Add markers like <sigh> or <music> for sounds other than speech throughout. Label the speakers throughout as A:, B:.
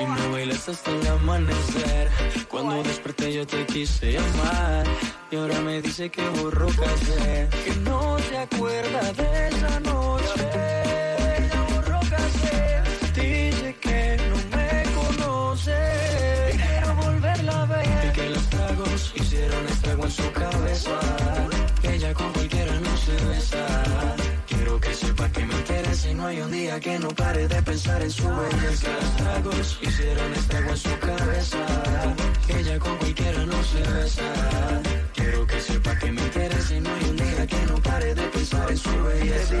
A: Y me bailaste hasta el amanecer. Cuando desperté yo te quise llamar. Y ahora me dice que borró Que no se acuerda de esa noche. Que borró Dice que no me conoce. Volverla a ver. Y que los tragos hicieron estrago en su cabeza. Que ella con cualquiera no se besa Que sepa que me interesa y no hay un día que no pare de pensar en su belleza. Los hicieron estrago en su cabeza. Ella con cualquiera no se besa. Quiero que sepa que me interesa y no hay un día que no pare de pensar en su belleza.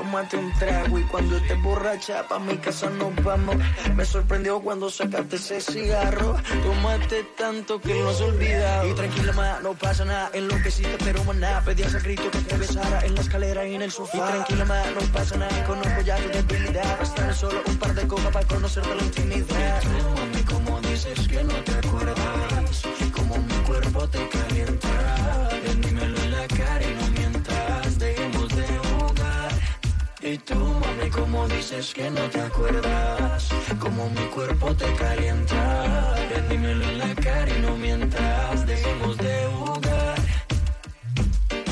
B: Tómate un trago y cuando estés borracha pa' mi casa nos vamos. Me sorprendió cuando sacaste ese cigarro. Tómate tanto que no se olvida. Y tranquila, ma, no pasa nada. Enloqueciste, pero maná. Pedías a grito que te besara en la escalera y en el sofá. Y tranquila, ma, no pasa nada. Conozco ya tu debilidad. Bastan solo un par de copas para conocerte la intimidad.
A: Tú, mami, como dices que no te acuerdas. Y tú, mami, como dices que no te acuerdas. Como mi cuerpo te calienta. Ven, dímelo en la cara y no mientas. Dejemos de jugar.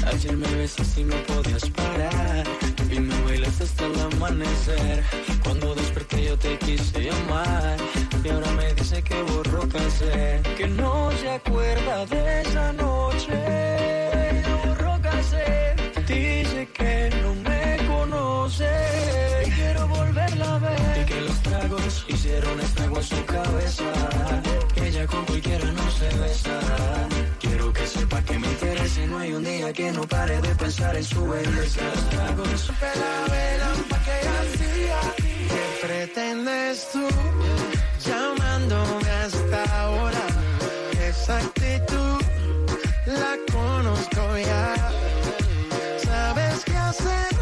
A: Ayer me besaste y no podías parar Y me bailaste hasta el amanecer Cuando desperté yo te quise llamar Y ahora me dice que borró casé
B: Que no se acuerda de esa noche. Que
A: ella con cualquiera no se besa Quiero que sepa que me interesa y no hay un día que no pare de pensar en su belleza tragos
B: la vela pa' que hacía. ¿Qué pretendes tú llamándome hasta ahora? Esa actitud la conozco ya. Sabes qué hacer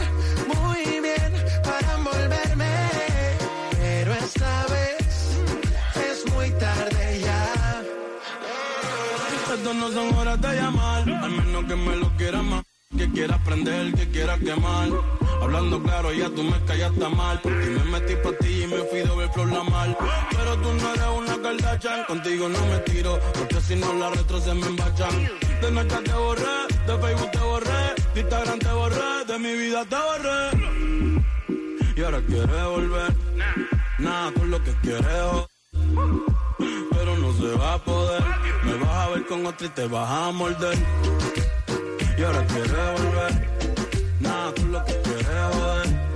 C: horas de llamar, al menos que me lo quieras más. Que quiera prender, que quiera quemar. Hablando claro, ya tú me callaste mal. Porque me metí pa' ti y me fui doble flor la mal. Pero tú no eres una Kardashian, contigo no me tiro. Porque si no la retro se me embachan. De Snapchat te borré, de Facebook te borré, de Instagram te borré, de mi vida te borré. Y ahora quieres volver, nada con lo que quieres. Pero no se va a poder. Me vas a ver con otra y te vas a morder. Y ahora quieres volver. Nada, tú lo que quieres joder.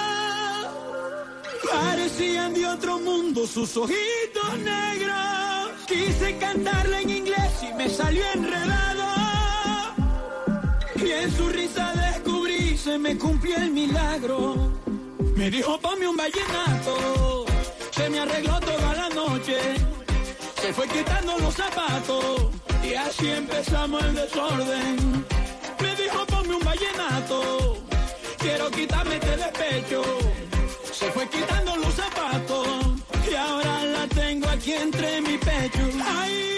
C: Parecían de otro mundo sus ojitos negros. Quise cantarla en inglés y me salió enredado. Y en su risa descubrí, se me cumplió el milagro. Me dijo, ponme un vallenato. Se me arregló toda la noche. Se fue quitando los zapatos. Y así empezamos el desorden. Me dijo, ponme un vallenato. Quiero quitarme este despecho. Se fue quitando los zapatos. Aquí entre mi pecho. Ahí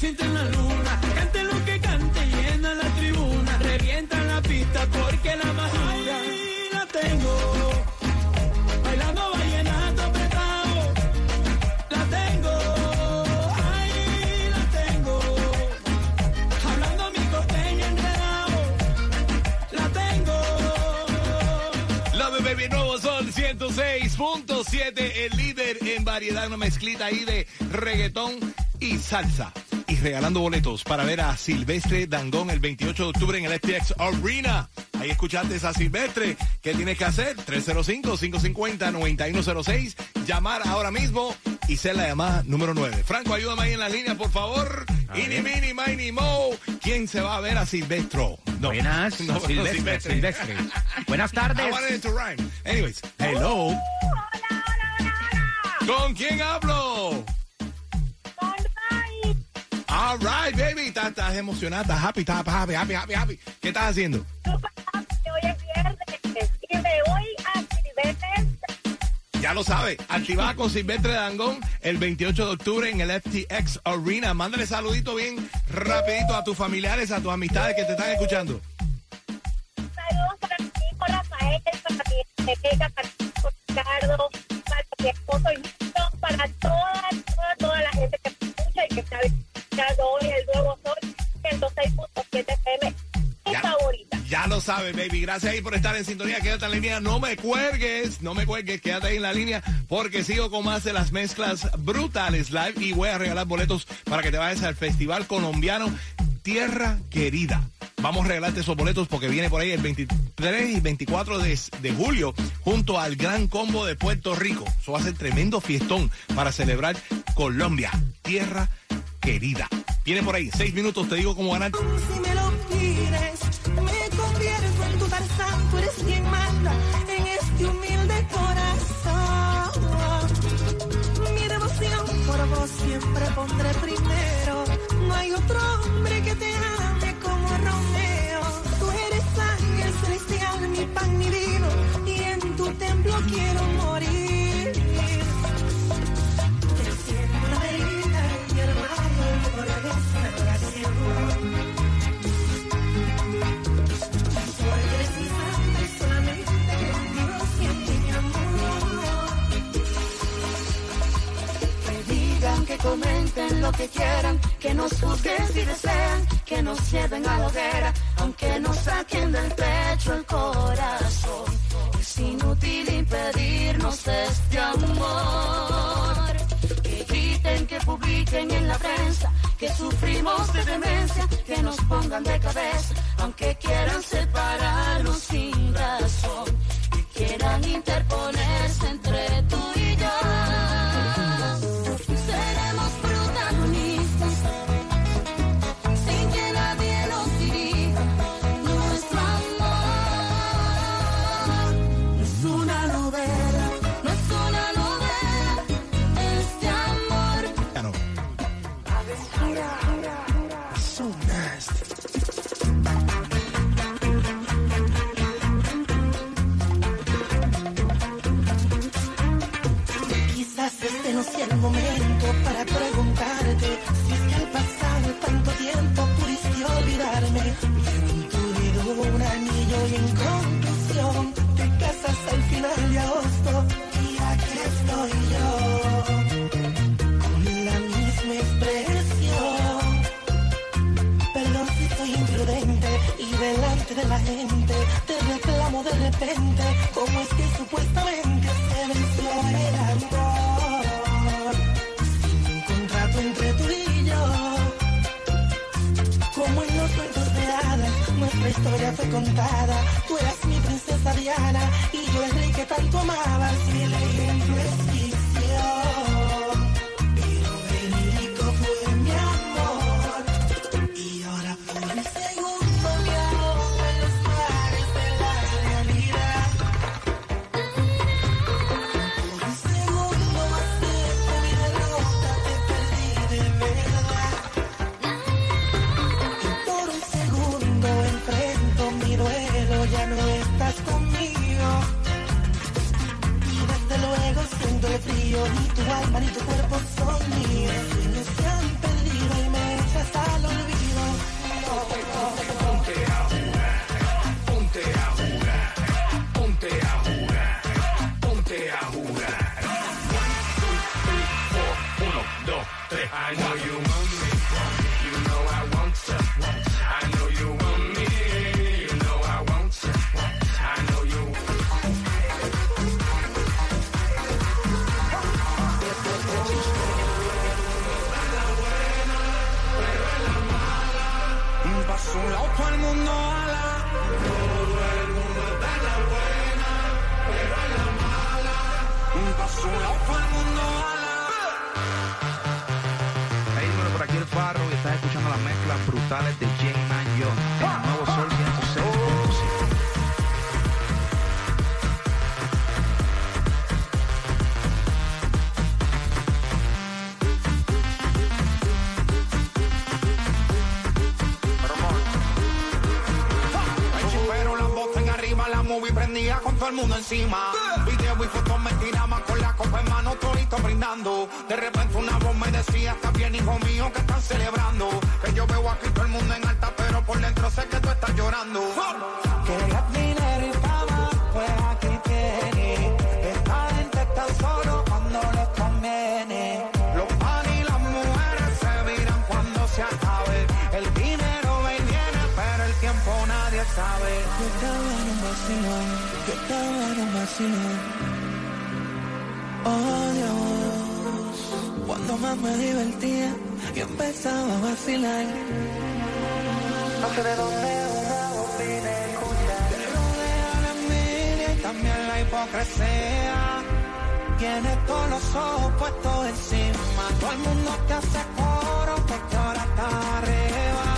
C: en la luna. Cante lo que cante, llena la tribuna. Revienta la pista porque la más dura la tengo. Bailando vallenato apretado. La tengo. Ahí la tengo. Hablando mi costeño enredado. La tengo.
D: Love Baby Nuevo Sol 106.7, el líder en variedad, una mezclita ahí de reggaetón y salsa. Regalando boletos para ver a Silvestre Dangón el 28 de octubre en el FTX Arena. Ahí escuchaste a Silvestre. ¿Qué tienes que hacer? 305-550-9106. Llamar ahora mismo y ser la llamada número 9. Franco, ayúdame ahí en la línea, por favor. Ini, mini, mini, mo. ¿Quién se va a ver a Silvestro? No.
E: Buenas,
D: No, no,
E: Silvestre, Silvestre. Buenas tardes.
D: I wanted it to rhyme. Anyways, hello. ¿Con quién hablo? All right, baby. Estás, emocionada, estás happy, estás happy, happy, happy, happy. ¿Qué estás haciendo?
F: Hoy es viernes y me voy a Silvestre.
D: Ya lo sabes, activada con Silvestre Dangón el 28 de octubre en el FTX Arena. Mándale saludito bien rapidito a tus familiares, a tus amistades que te están escuchando.
F: Saludos para mi hijo Rafael, para mi Rebeca, para mi Ricardo, para mi esposo y
D: Gracias ahí por estar en sintonía. Quédate en la línea. No me cuelgues. No me cuelgues. Quédate ahí en la línea porque sigo con más de las mezclas brutales live y voy a regalar boletos para que te vayas al Festival Colombiano Tierra Querida. Vamos a regalarte esos boletos porque viene por ahí el 23 y 24 de, de julio junto al Gran Combo de Puerto Rico. Eso va a ser tremendo fiestón para celebrar Colombia. Tierra Querida. Viene por ahí. Seis minutos. Te digo cómo ganar.
G: Prima comenten lo que quieran, que nos juzguen si desean, que nos lleven a la hoguera, aunque nos saquen del pecho el corazón. Es inútil impedirnos este amor. Que griten, que publiquen en la prensa, que sufrimos de demencia, que nos pongan de cabeza, aunque quieran separarnos
H: te reclamo de repente cómo es que supuestamente se venció el amor. Sin un contrato entre tú y yo, como en los cuentos de hadas, nuestra historia fue contada. Tú eras mi princesa Diana y yo el rey que tanto amabas. Y el
I: ni tu alma ni tu cuerpo son míos.
B: Mundo encima. Video y fotos me tiraban con la copa en mano, todito brindando. De repente una voz me decía, está bien, hijo mío, que están celebrando. Que yo veo aquí todo el mundo en alta, pero por dentro sé que tú estás llorando.
I: Querías dinero y fama, pues aquí tienes. Esta gente está solo cuando les conviene.
B: Los pan y las mujeres se miran cuando se acabe. El dinero y viene, pero el tiempo nadie sabe.
I: Vacilón, en un vacilón. Oh Dios, cuando más me divertía, yo empezaba a vacilar. No sé de dónde una voz vine escuchar.
B: Te rodea la envidia y también la hipocresía.
I: Tienes todos los ojos puestos encima. Todo el mundo te hace coro porque ahora está arriba.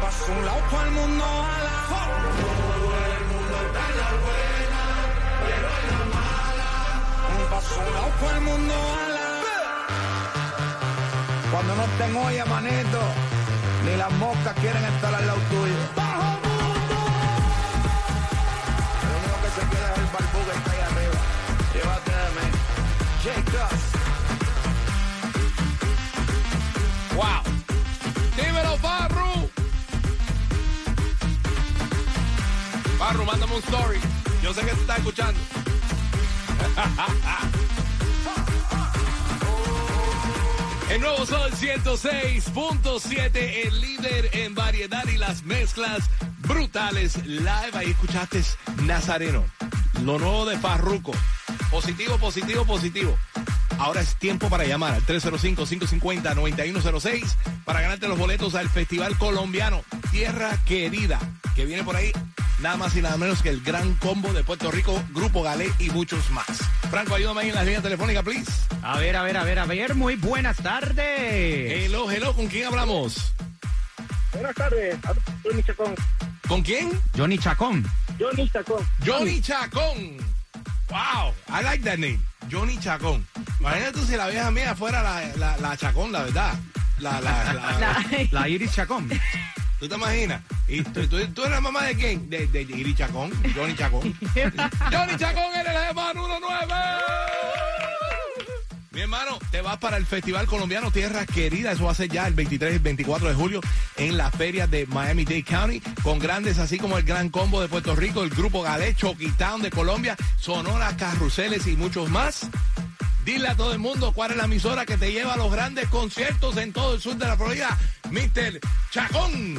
B: Paso un lado el mundo ala. Todo el mundo está en la buena, pero en la mala. Paso un lado el mundo ala. Cuando no estén olla, manito, ni las moscas quieren estar al lado tuyo. ¡Bajo mundo! Lo único que se queda es el barbú que está ahí arriba. Llévate de mí. J.
D: Farru, mándame un story. Yo sé que te está escuchando. <laughs> El nuevo Sol 106.7, el líder en variedad y las mezclas brutales live. Ahí escuchaste Nazareno, lo nuevo de Farruco. Positivo, positivo, positivo. Ahora es tiempo para llamar al 305-550-9106 para ganarte los boletos al Festival Colombiano Tierra Querida, que viene por ahí nada más y nada menos que el gran combo de Puerto Rico, Grupo Galé y muchos más. Franco, ayúdame ahí en la línea telefónica, please.
E: A ver, a ver, a ver, a ver, muy buenas tardes.
D: Hello, hello, ¿con quién hablamos?
F: Buenas tardes, Johnny Chacón.
D: ¿Con quién?
E: Johnny Chacón.
F: Johnny Chacón.
D: Johnny Chacón. Wow, I like that name. Johnny Chacón. Imagínate tú si la vieja mía fuera la, la, la Chacón, la verdad. La, la, la, <laughs>
E: La Iris Chacón.
D: ¿Tú te imaginas? ¿Y tú, tú, tú eres mamá de quién? De, de Iri Chacón, Johnny Chacón. <laughs> Johnny Chacón eres el hermano 19. Mi hermano, te vas para el Festival Colombiano Tierra Querida. Eso va a ser ya el 23 y el 24 de julio en la feria de Miami-Dade County. Con grandes así como el Gran Combo de Puerto Rico, el Grupo Galé, Choquitown de Colombia, Sonora, Carruseles y muchos más. Dile a todo el mundo cuál es la emisora que te lleva a los grandes conciertos en todo el sur de la Florida. Mr. Chacón.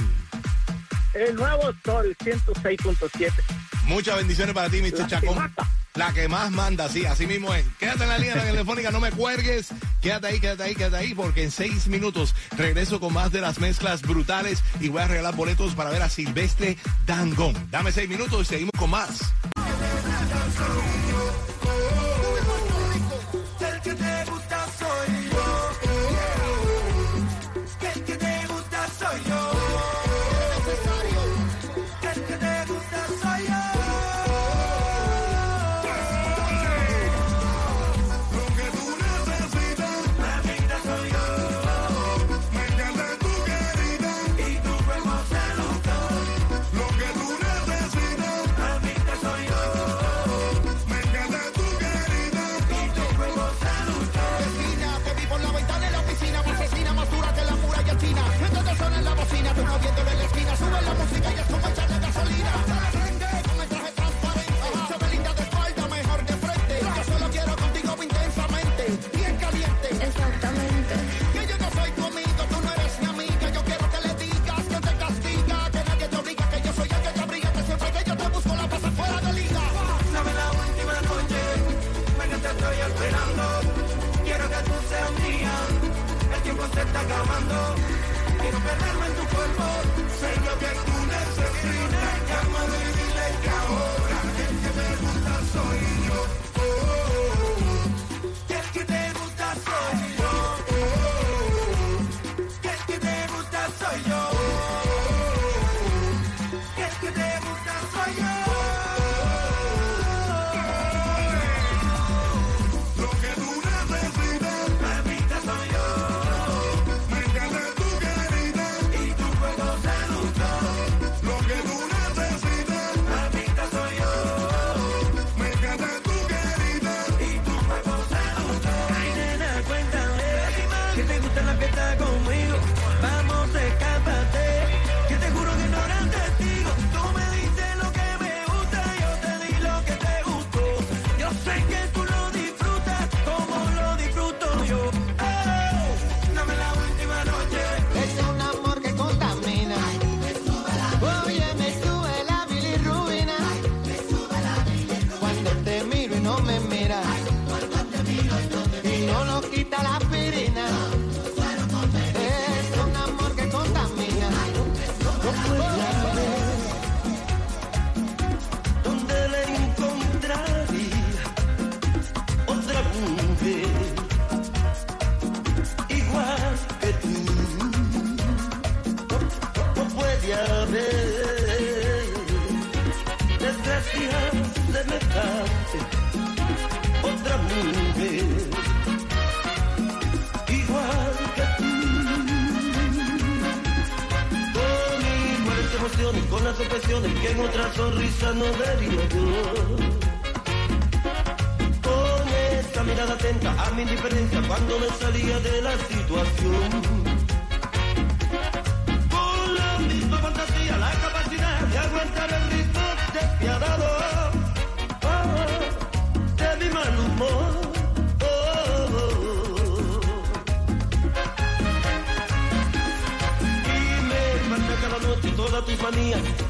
F: El nuevo Sol 106.7.
D: Muchas bendiciones para ti, Mr.
F: La que
D: Chacón.
F: mata.
D: La que más manda, sí, así mismo es. Quédate en la línea telefónica, no me cuelgues. Quédate ahí, quédate ahí, quédate ahí, porque en seis minutos regreso con más de las mezclas brutales y voy a regalar boletos para ver a Silvestre Dangón. Dame seis minutos y seguimos con más.
I: cama de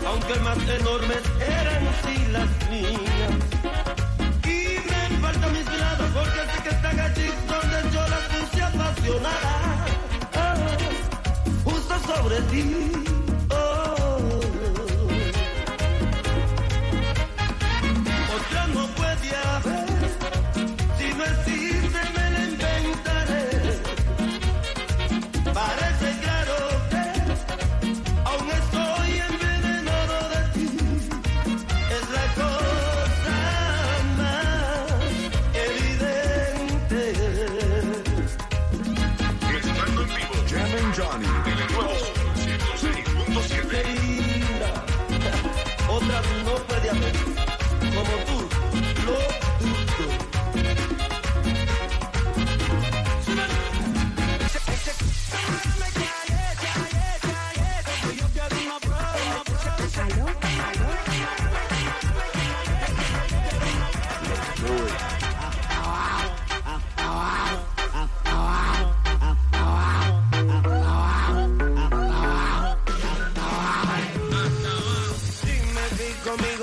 I: aunque más enormes eran sí las mías. Y me faltan mis miradas porque sé que están allí donde yo las puse apasionada. Oh, justo sobre ti.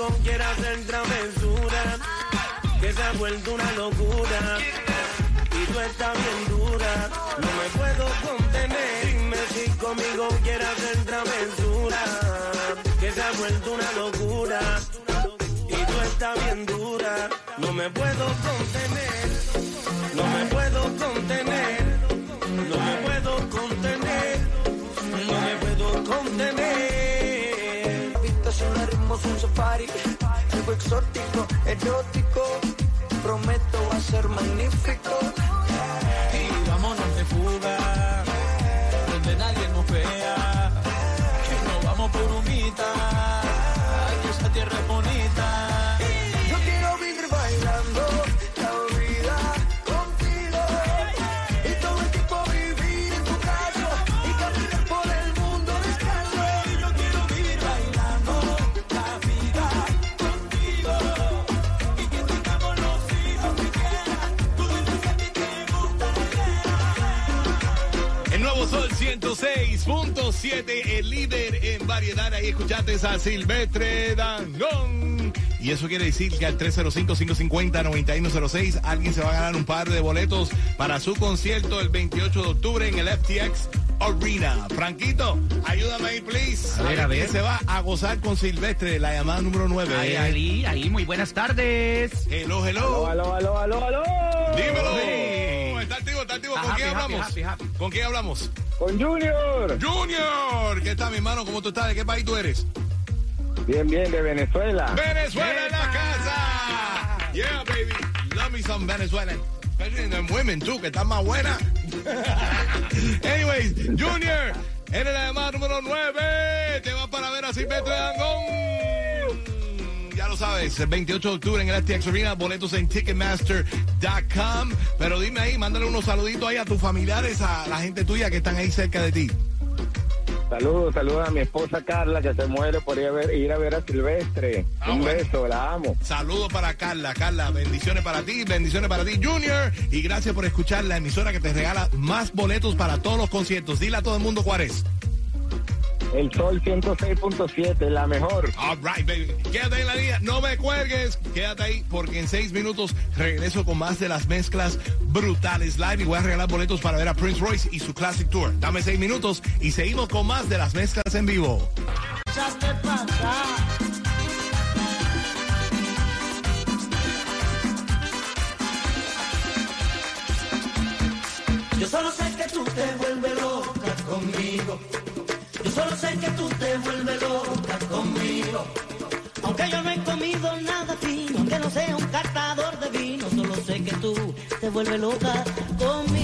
I: Conmigo quieres hacer travesura, que se ha vuelto una locura. Y tú estás bien dura, no me puedo contener. Dime si conmigo quieres hacer travesura, que se ha vuelto una locura. Y tú estás bien dura, no me puedo contener. No me puedo
C: exótico, erótico, prometo va a ser magnífico.
D: 106.7, el líder en variedad. Ahí escuchaste a Silvestre Dangón. Y eso quiere decir que al 305-550-9106 alguien se va a ganar un par de boletos para su concierto el 28 de octubre en el FTX Arena. Franquito, ayúdame ahí, please.
E: A ver, a ver.
D: ¿Quién se va a gozar con Silvestre, la llamada número 9.
E: Ahí, ahí, ahí, muy buenas tardes.
D: Hello, hello.
J: Aló, aló, aló, aló.
D: Dímelo.
E: Sí.
D: Está activo, está activo. ¿Con
E: Happy,
D: quién
E: happy,
D: hablamos?
E: happy, happy.
D: ¿Con quién hablamos?
J: Con Junior.
D: Junior, ¿qué tal, mi hermano? ¿Cómo tú estás? ¿De qué país tú eres?
J: Bien, bien, de Venezuela.
D: Venezuela en la casa. Yeah, baby. Love me some Venezuelan. Especially the women, too, que están más buenas. <laughs> Anyways, Junior, eres la llamada número 9. Te vas para ver a Silvestre Dangón. Lo sabes, el 28 de octubre en el Arena, boletos en Ticketmaster.com. Pero dime ahí, mándale unos saluditos ahí a tus familiares, a la gente tuya que están ahí cerca de ti.
J: Saludos, saludos a mi esposa Carla que se muere por ir a ver, ir a, ver a Silvestre.
D: Ah,
J: Un
D: bueno.
J: beso, la amo.
D: Saludos para Carla. Carla, bendiciones para ti, bendiciones para ti, Junior. Y gracias por escuchar la emisora que te regala más boletos para todos los conciertos. Dile a todo el mundo cuál es.
J: El Sol 106.7, la mejor.
D: All right, baby. Quédate en la línea, no me cuelgues. Quédate ahí porque en seis minutos regreso con más de las mezclas brutales live y voy a regalar boletos para ver a Prince Royce y su Classic Tour. Dame seis minutos y seguimos con más de las mezclas en vivo.
I: Yo solo sé que tú te vuelves loca conmigo
C: solo sé que tú te vuelves loca conmigo. Aunque yo no he comido nada fino, aunque no sea un catador de vino, solo sé que tú te vuelves loca conmigo.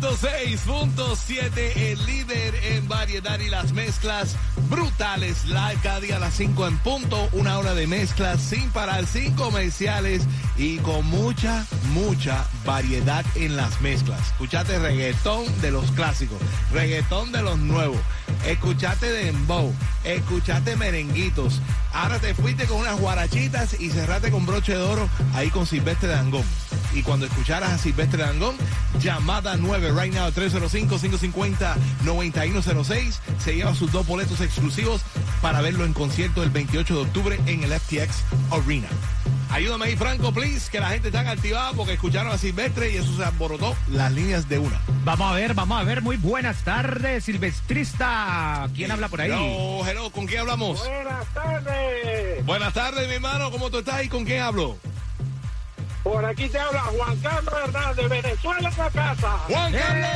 D: 106.7, el líder en variedad y las mezclas brutales. Live cada día a las 5 en punto. Una hora de mezclas sin parar, sin comerciales y con mucha, mucha variedad en las mezclas. Escuchate reggaetón de los clásicos, reggaetón de los nuevos. Escuchate dembow, escuchate merenguitos. Ahora te fuiste con unas guarachitas y cerraste con broche de oro ahí con Silvestre Dangón. Y cuando escucharas a Silvestre Dangón, llamada 9 right now 305-550-9106 se lleva sus dos boletos exclusivos para verlo en concierto el 28 de octubre en el FTX Arena. Ayúdame ahí, Franco, please, que la gente está activada porque escucharon a Silvestre y eso se alborotó las líneas de una.
K: Vamos a ver, vamos a ver. Muy buenas tardes, Silvestrista. ¿Quién habla por ahí?
D: Hello, hello, ¿con quién hablamos?
L: Buenas tardes.
D: Buenas tardes, mi hermano, ¿cómo tú estás y con quién hablo?
L: Por aquí te habla Juan Carlos Hernández, Venezuela en la casa.
D: ¡Juan Carlos!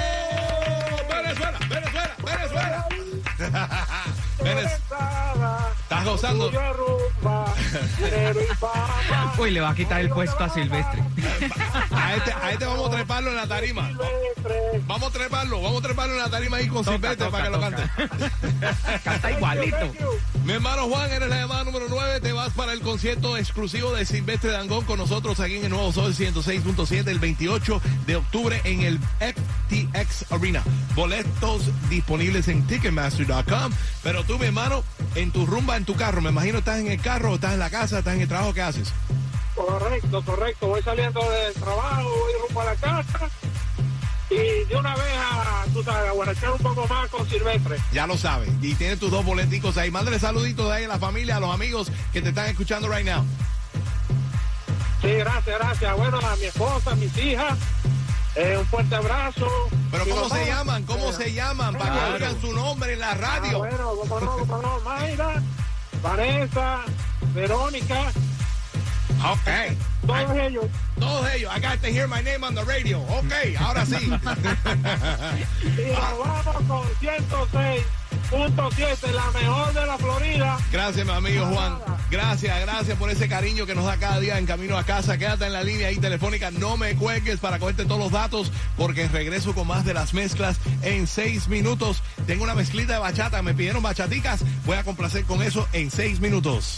D: ¡Venezuela, Venezuela, Venezuela! <laughs> ¿Estás gozando? <laughs>
K: Uy, le va a quitar el puesto a Silvestre.
D: A este, a este vamos a treparlo en la tarima. Vamos a treparlo, vamos a treparlo en la tarima ahí con
K: Toca,
D: Silvestre
K: toca,
D: para que lo
K: toca.
D: cante.
K: Canta igualito.
D: Mi hermano Juan, eres la llamada número 9. Te vas para el concierto exclusivo de Silvestre Dangón con nosotros aquí en el Nuevo Sol 106.7 el 28 de octubre en el FTX Arena. Boletos disponibles en Ticketmaster.com. Pero tú, mi hermano, en tu rumba, en tu carro, me imagino estás en el carro, estás en la casa, estás en el trabajo, ¿qué haces?
L: Correcto, correcto. Voy saliendo del trabajo, voy rumbo a la casa. Y de una vez a, tú sabes, a un poco más con Silvestre.
D: Ya lo sabes. Y tienes tus dos boleticos ahí. Mándale saluditos de ahí a la familia, a los amigos que te están escuchando right now.
L: Sí, gracias, gracias. Bueno, a mi esposa, a mis hijas, eh, un fuerte abrazo.
D: Pero ¿cómo se llaman? ¿Cómo se llaman? Para que oigan su nombre en la radio.
L: Ah, bueno, cómo no, cómo no. Mayra, Vanessa, Verónica,
D: Ok.
L: todos ellos.
D: Todos ellos. I got to hear my name on the radio. Ok, ahora sí. <laughs>
L: Y nos vamos con 106.7, la mejor de la Florida.
D: Gracias, mi amigo Juan. Gracias, gracias por ese cariño que nos da cada día en camino a casa. Quédate en la línea ahí telefónica. No me cuelgues para cogerte todos los datos porque regreso con más de las mezclas en seis minutos. Tengo una mezclita de bachata. Me pidieron bachaticas. Voy a complacer con eso en seis minutos.